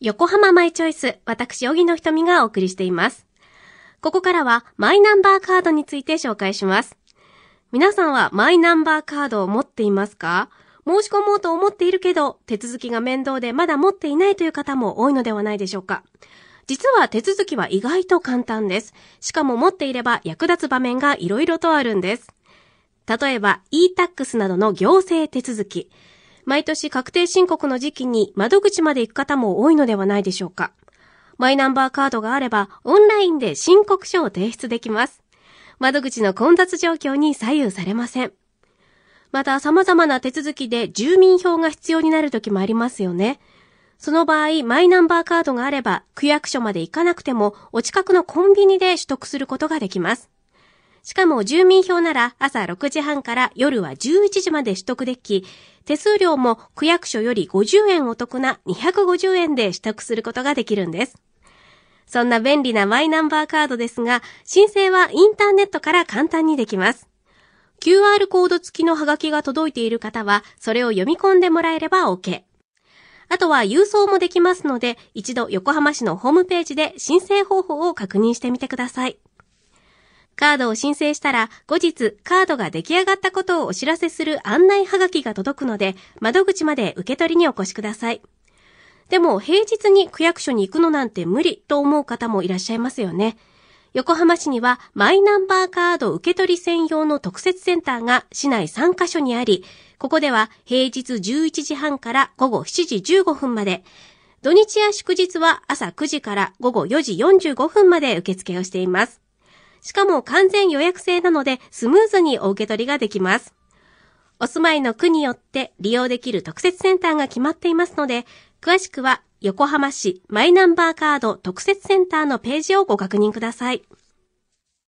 横浜マイチョイス、私、小木の瞳がお送りしています。ここからは、マイナンバーカードについて紹介します。皆さんはマイナンバーカードを持っていますか？申し込もうと思っているけど、手続きが面倒でまだ持っていないという方も多いのではないでしょうか。実は手続きは意外と簡単です。しかも持っていれば役立つ場面が色々とあるんです。例えば、e-tax などの行政手続き。毎年確定申告の時期に窓口まで行く方も多いのではないでしょうか。マイナンバーカードがあれば、オンラインで申告書を提出できます。窓口の混雑状況に左右されません。また、様々な手続きで住民票が必要になる時もありますよね。その場合、マイナンバーカードがあれば、区役所まで行かなくても、お近くのコンビニで取得することができます。しかも住民票なら朝6時半から夜は11時まで取得でき、手数料も区役所より50円お得な250円で取得することができるんです。そんな便利なマイナンバーカードですが、申請はインターネットから簡単にできます。QR コード付きのハガキが届いている方は、それを読み込んでもらえれば OK。あとは郵送もできますので、一度横浜市のホームページで申請方法を確認してみてください。カードを申請したら、後日カードが出来上がったことをお知らせする案内はがきが届くので、窓口まで受け取りにお越しください。でも、平日に区役所に行くのなんて無理と思う方もいらっしゃいますよね。横浜市にはマイナンバーカード受け取り専用の特設センターが市内3カ所にあり、ここでは平日11時半から午後7時15分まで、土日や祝日は朝9時から午後4時45分まで受付をしています。しかも完全予約制なのでスムーズにお受け取りができます。お住まいの区によって利用できる特設センターが決まっていますので、詳しくは横浜市マイナンバーカード特設センターのページをご確認ください。